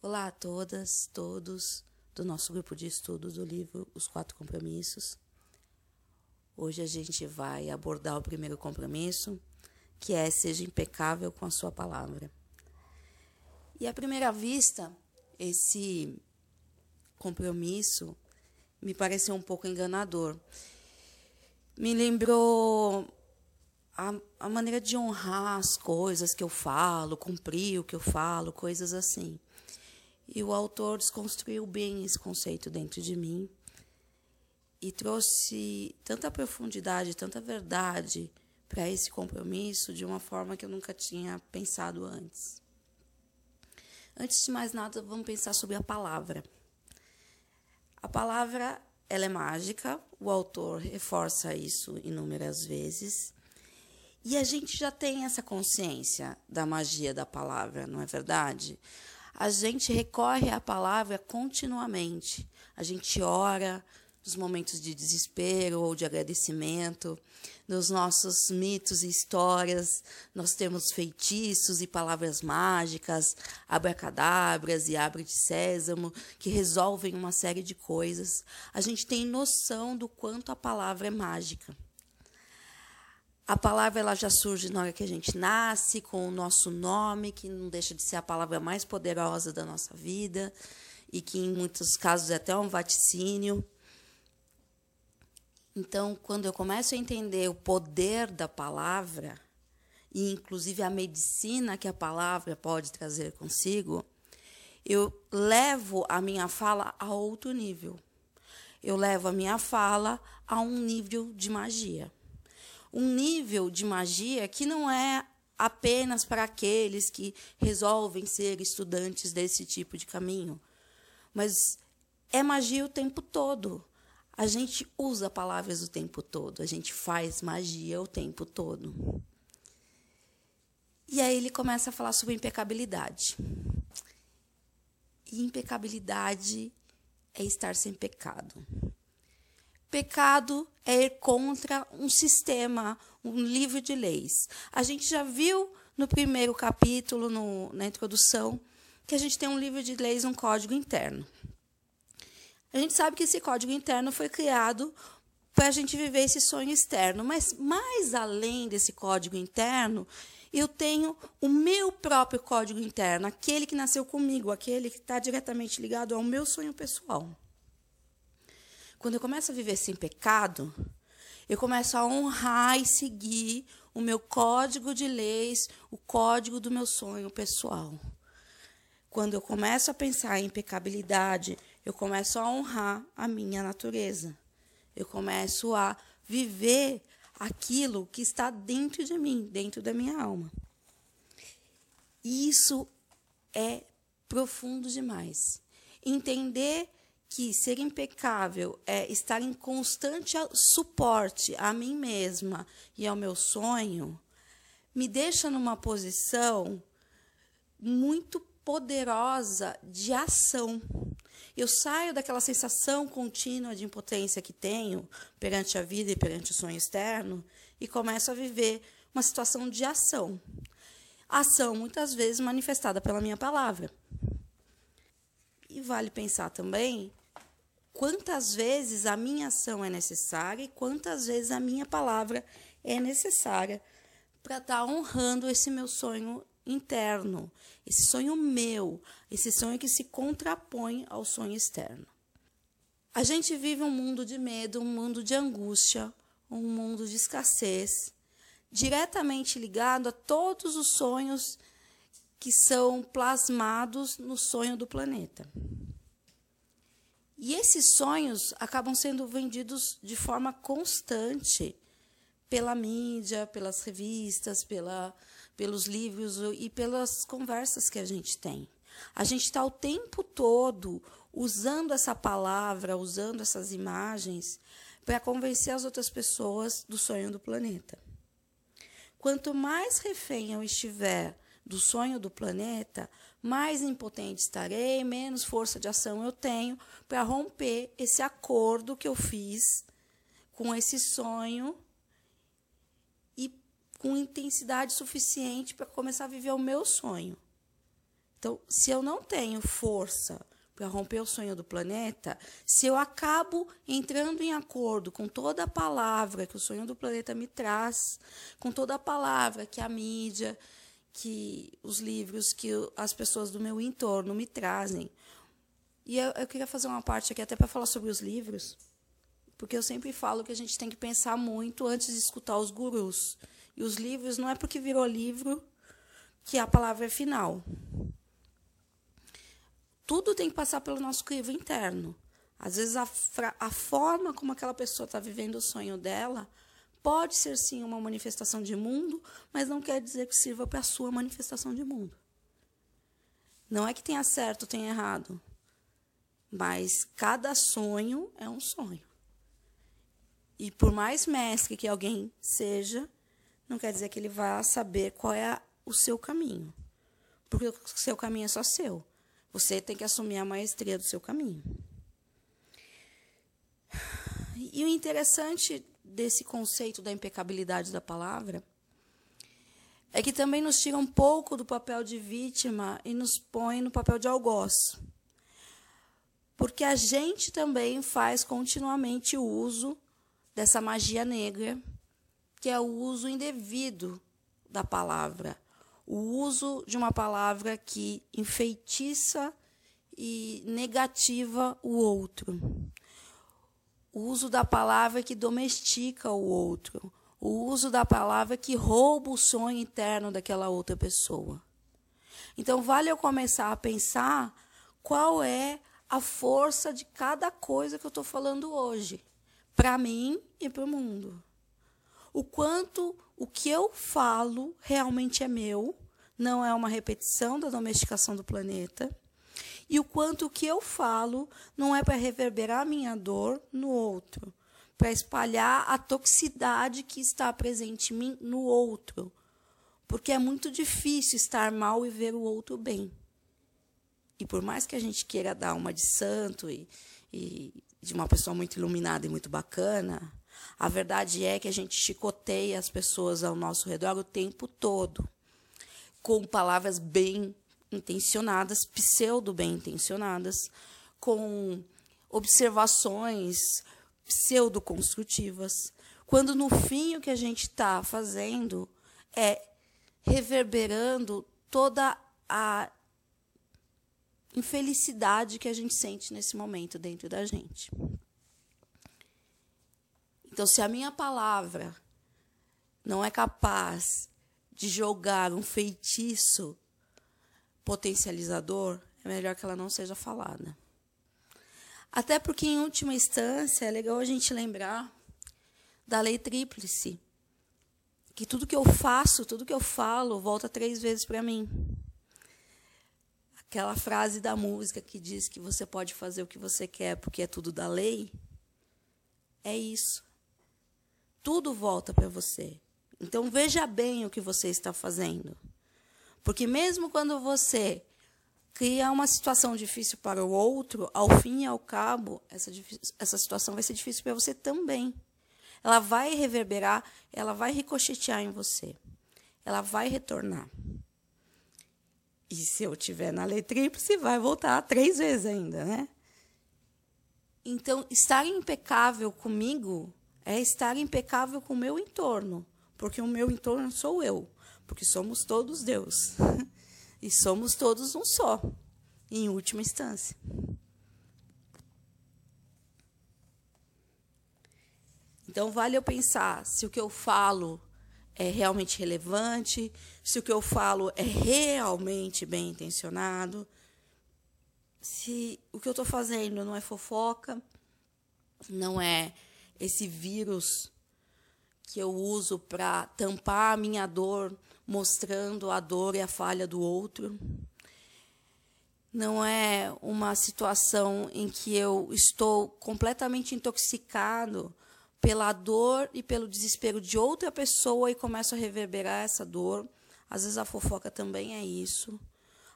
Olá a todas, todos do nosso grupo de estudo do livro Os Quatro Compromissos. Hoje a gente vai abordar o primeiro compromisso, que é seja impecável com a sua palavra. E à primeira vista, esse compromisso me pareceu um pouco enganador. Me lembrou a, a maneira de honrar as coisas que eu falo, cumprir o que eu falo, coisas assim. E o autor desconstruiu bem esse conceito dentro de mim e trouxe tanta profundidade, tanta verdade para esse compromisso de uma forma que eu nunca tinha pensado antes. Antes de mais nada, vamos pensar sobre a palavra. A palavra ela é mágica, o autor reforça isso inúmeras vezes. E a gente já tem essa consciência da magia da palavra, não é verdade? A gente recorre à palavra continuamente. A gente ora nos momentos de desespero ou de agradecimento, nos nossos mitos e histórias, nós temos feitiços e palavras mágicas, abracadabras e abre de sésamo, que resolvem uma série de coisas. A gente tem noção do quanto a palavra é mágica. A palavra ela já surge na hora que a gente nasce, com o nosso nome, que não deixa de ser a palavra mais poderosa da nossa vida, e que em muitos casos é até um vaticínio. Então, quando eu começo a entender o poder da palavra, e inclusive a medicina que a palavra pode trazer consigo, eu levo a minha fala a outro nível. Eu levo a minha fala a um nível de magia um nível de magia que não é apenas para aqueles que resolvem ser estudantes desse tipo de caminho, mas é magia o tempo todo. A gente usa palavras o tempo todo, a gente faz magia o tempo todo. E aí ele começa a falar sobre impecabilidade. E impecabilidade é estar sem pecado. Pecado é ir contra um sistema, um livro de leis. A gente já viu no primeiro capítulo, no, na introdução, que a gente tem um livro de leis, um código interno. A gente sabe que esse código interno foi criado para a gente viver esse sonho externo, mas mais além desse código interno, eu tenho o meu próprio código interno, aquele que nasceu comigo, aquele que está diretamente ligado ao meu sonho pessoal. Quando eu começo a viver sem pecado, eu começo a honrar e seguir o meu código de leis, o código do meu sonho pessoal. Quando eu começo a pensar em impecabilidade, eu começo a honrar a minha natureza. Eu começo a viver aquilo que está dentro de mim, dentro da minha alma. Isso é profundo demais. Entender que ser impecável é estar em constante suporte a mim mesma e ao meu sonho, me deixa numa posição muito poderosa de ação. Eu saio daquela sensação contínua de impotência que tenho perante a vida e perante o sonho externo e começo a viver uma situação de ação. Ação muitas vezes manifestada pela minha palavra. E vale pensar também quantas vezes a minha ação é necessária e quantas vezes a minha palavra é necessária para estar tá honrando esse meu sonho interno, esse sonho meu, esse sonho que se contrapõe ao sonho externo. A gente vive um mundo de medo, um mundo de angústia, um mundo de escassez, diretamente ligado a todos os sonhos que são plasmados no sonho do planeta. E esses sonhos acabam sendo vendidos de forma constante pela mídia, pelas revistas, pela, pelos livros e pelas conversas que a gente tem. A gente está o tempo todo usando essa palavra, usando essas imagens para convencer as outras pessoas do sonho do planeta. Quanto mais refém eu estiver do sonho do planeta, mais impotente estarei, menos força de ação eu tenho para romper esse acordo que eu fiz com esse sonho e com intensidade suficiente para começar a viver o meu sonho. Então, se eu não tenho força para romper o sonho do planeta, se eu acabo entrando em acordo com toda a palavra que o sonho do planeta me traz, com toda a palavra que a mídia, que os livros, que as pessoas do meu entorno me trazem. E eu, eu queria fazer uma parte aqui até para falar sobre os livros, porque eu sempre falo que a gente tem que pensar muito antes de escutar os gurus. E os livros não é porque virou livro que a palavra é final tudo tem que passar pelo nosso crivo interno. Às vezes, a, a forma como aquela pessoa está vivendo o sonho dela pode ser, sim, uma manifestação de mundo, mas não quer dizer que sirva para a sua manifestação de mundo. Não é que tenha certo ou tenha errado, mas cada sonho é um sonho. E por mais mestre que alguém seja, não quer dizer que ele vá saber qual é o seu caminho. Porque o seu caminho é só seu. Você tem que assumir a maestria do seu caminho. E o interessante desse conceito da impecabilidade da palavra é que também nos tira um pouco do papel de vítima e nos põe no papel de algoz. Porque a gente também faz continuamente o uso dessa magia negra, que é o uso indevido da palavra o uso de uma palavra que enfeitiça e negativa o outro. O uso da palavra que domestica o outro. O uso da palavra que rouba o sonho interno daquela outra pessoa. Então, vale eu começar a pensar qual é a força de cada coisa que eu estou falando hoje, para mim e para o mundo. O quanto o que eu falo realmente é meu, não é uma repetição da domesticação do planeta, e o quanto o que eu falo não é para reverberar a minha dor no outro, para espalhar a toxicidade que está presente em mim no outro. Porque é muito difícil estar mal e ver o outro bem. E por mais que a gente queira dar uma de santo e, e de uma pessoa muito iluminada e muito bacana, a verdade é que a gente chicoteia as pessoas ao nosso redor o tempo todo, com palavras bem intencionadas, pseudo bem intencionadas, com observações pseudo construtivas, quando no fim o que a gente está fazendo é reverberando toda a infelicidade que a gente sente nesse momento dentro da gente. Então, se a minha palavra não é capaz de jogar um feitiço potencializador, é melhor que ela não seja falada. Até porque, em última instância, é legal a gente lembrar da lei tríplice, que tudo que eu faço, tudo que eu falo, volta três vezes para mim. Aquela frase da música que diz que você pode fazer o que você quer porque é tudo da lei, é isso tudo volta para você. Então veja bem o que você está fazendo. Porque mesmo quando você cria uma situação difícil para o outro, ao fim e ao cabo, essa, essa situação vai ser difícil para você também. Ela vai reverberar, ela vai ricochetear em você. Ela vai retornar. E se eu tiver na lei tríplice, vai voltar três vezes ainda, né? Então, estar impecável comigo é estar impecável com o meu entorno, porque o meu entorno sou eu, porque somos todos Deus. e somos todos um só, em última instância. Então, vale eu pensar se o que eu falo é realmente relevante, se o que eu falo é realmente bem intencionado, se o que eu estou fazendo não é fofoca, não é esse vírus que eu uso para tampar a minha dor, mostrando a dor e a falha do outro. Não é uma situação em que eu estou completamente intoxicado pela dor e pelo desespero de outra pessoa e começo a reverberar essa dor. Às vezes a fofoca também é isso.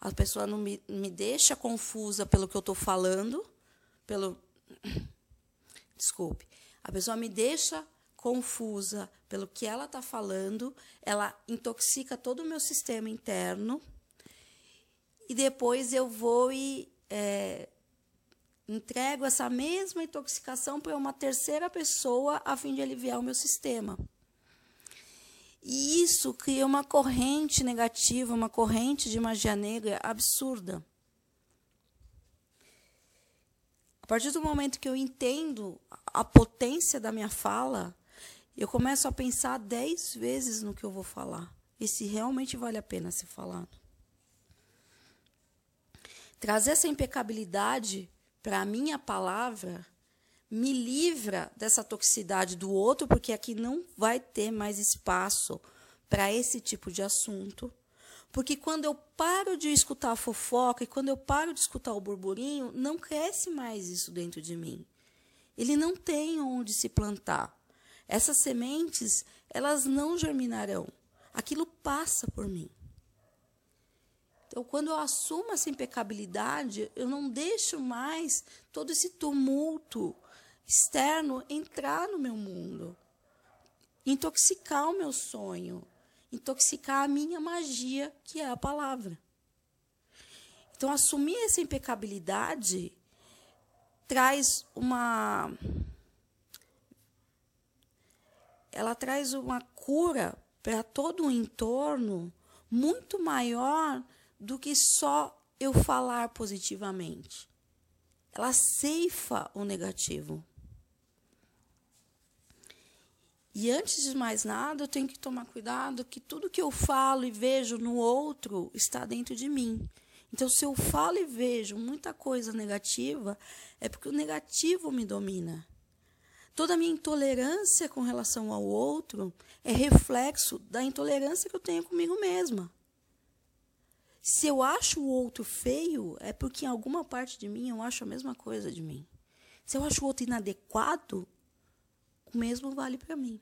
A pessoa não me, me deixa confusa pelo que eu estou falando, pelo. Desculpe a pessoa me deixa confusa pelo que ela está falando, ela intoxica todo o meu sistema interno e depois eu vou e é, entrego essa mesma intoxicação para uma terceira pessoa a fim de aliviar o meu sistema. E isso cria uma corrente negativa, uma corrente de magia negra absurda. A partir do momento que eu entendo a potência da minha fala, eu começo a pensar dez vezes no que eu vou falar e se realmente vale a pena ser falado. Trazer essa impecabilidade para a minha palavra me livra dessa toxicidade do outro, porque aqui não vai ter mais espaço para esse tipo de assunto. Porque quando eu paro de escutar a fofoca e quando eu paro de escutar o burburinho, não cresce mais isso dentro de mim. Ele não tem onde se plantar. Essas sementes, elas não germinarão. Aquilo passa por mim. Então, quando eu assumo essa impecabilidade, eu não deixo mais todo esse tumulto externo entrar no meu mundo, intoxicar o meu sonho, intoxicar a minha magia, que é a palavra. Então, assumir essa impecabilidade traz uma. Ela traz uma cura para todo o entorno muito maior do que só eu falar positivamente. Ela ceifa o negativo. E antes de mais nada, eu tenho que tomar cuidado que tudo que eu falo e vejo no outro está dentro de mim. Então, se eu falo e vejo muita coisa negativa, é porque o negativo me domina. Toda a minha intolerância com relação ao outro é reflexo da intolerância que eu tenho comigo mesma. Se eu acho o outro feio, é porque em alguma parte de mim eu acho a mesma coisa de mim. Se eu acho o outro inadequado, o mesmo vale para mim.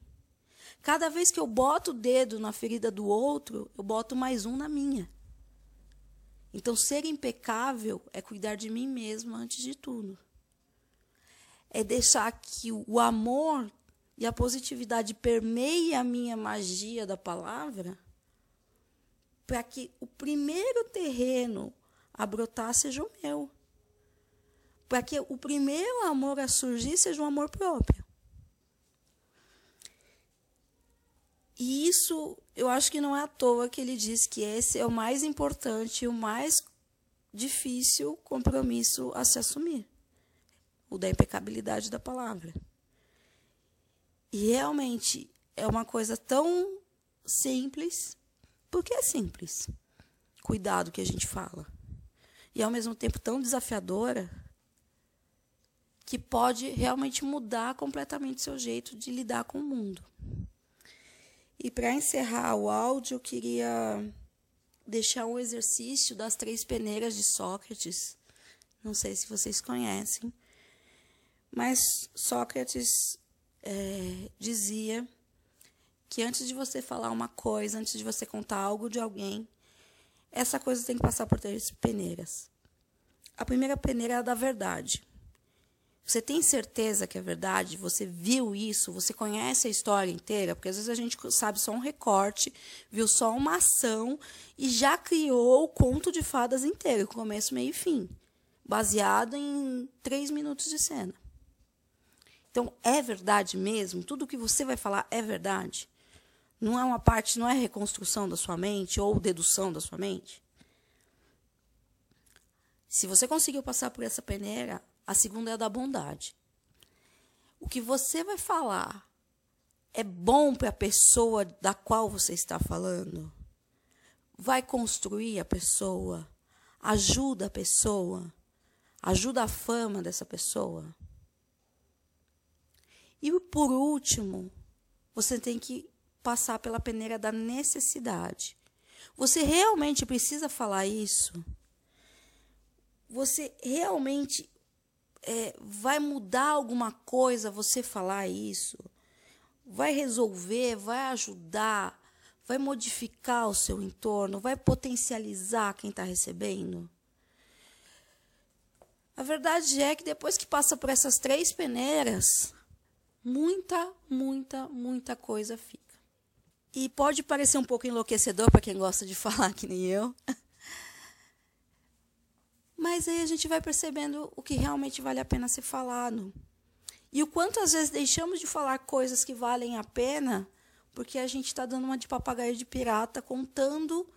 Cada vez que eu boto o dedo na ferida do outro, eu boto mais um na minha. Então, ser impecável é cuidar de mim mesmo antes de tudo. É deixar que o amor e a positividade permeiem a minha magia da palavra para que o primeiro terreno a brotar seja o meu. Para que o primeiro amor a surgir seja um amor próprio. E isso, eu acho que não é à toa que ele diz que esse é o mais importante e o mais difícil compromisso a se assumir o da impecabilidade da palavra. E realmente é uma coisa tão simples, porque é simples. Cuidado que a gente fala. E ao mesmo tempo tão desafiadora que pode realmente mudar completamente seu jeito de lidar com o mundo. E para encerrar o áudio, eu queria deixar um exercício das três peneiras de Sócrates. Não sei se vocês conhecem, mas Sócrates é, dizia que antes de você falar uma coisa, antes de você contar algo de alguém, essa coisa tem que passar por três peneiras. A primeira peneira é a da verdade. Você tem certeza que é verdade? Você viu isso? Você conhece a história inteira? Porque às vezes a gente sabe só um recorte, viu só uma ação e já criou o conto de fadas inteiro, começo, meio e fim, baseado em três minutos de cena. Então, é verdade mesmo? Tudo que você vai falar é verdade? Não é uma parte, não é reconstrução da sua mente ou dedução da sua mente. Se você conseguiu passar por essa peneira, a segunda é a da bondade. O que você vai falar é bom para a pessoa da qual você está falando? Vai construir a pessoa? Ajuda a pessoa? Ajuda a fama dessa pessoa? E por último, você tem que passar pela peneira da necessidade. Você realmente precisa falar isso? Você realmente é, vai mudar alguma coisa você falar isso? Vai resolver, vai ajudar, vai modificar o seu entorno, vai potencializar quem está recebendo? A verdade é que depois que passa por essas três peneiras, muita, muita, muita coisa fica. E pode parecer um pouco enlouquecedor para quem gosta de falar que nem eu. Mas aí a gente vai percebendo o que realmente vale a pena ser falado. E o quanto às vezes deixamos de falar coisas que valem a pena porque a gente está dando uma de papagaio de pirata, contando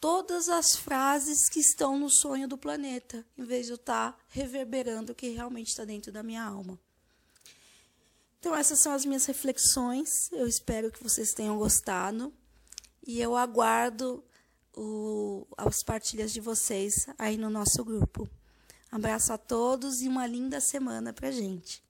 todas as frases que estão no sonho do planeta, em vez de eu estar tá reverberando o que realmente está dentro da minha alma. Então, essas são as minhas reflexões. Eu espero que vocês tenham gostado. E eu aguardo o, as partilhas de vocês aí no nosso grupo. Abraço a todos e uma linda semana para gente.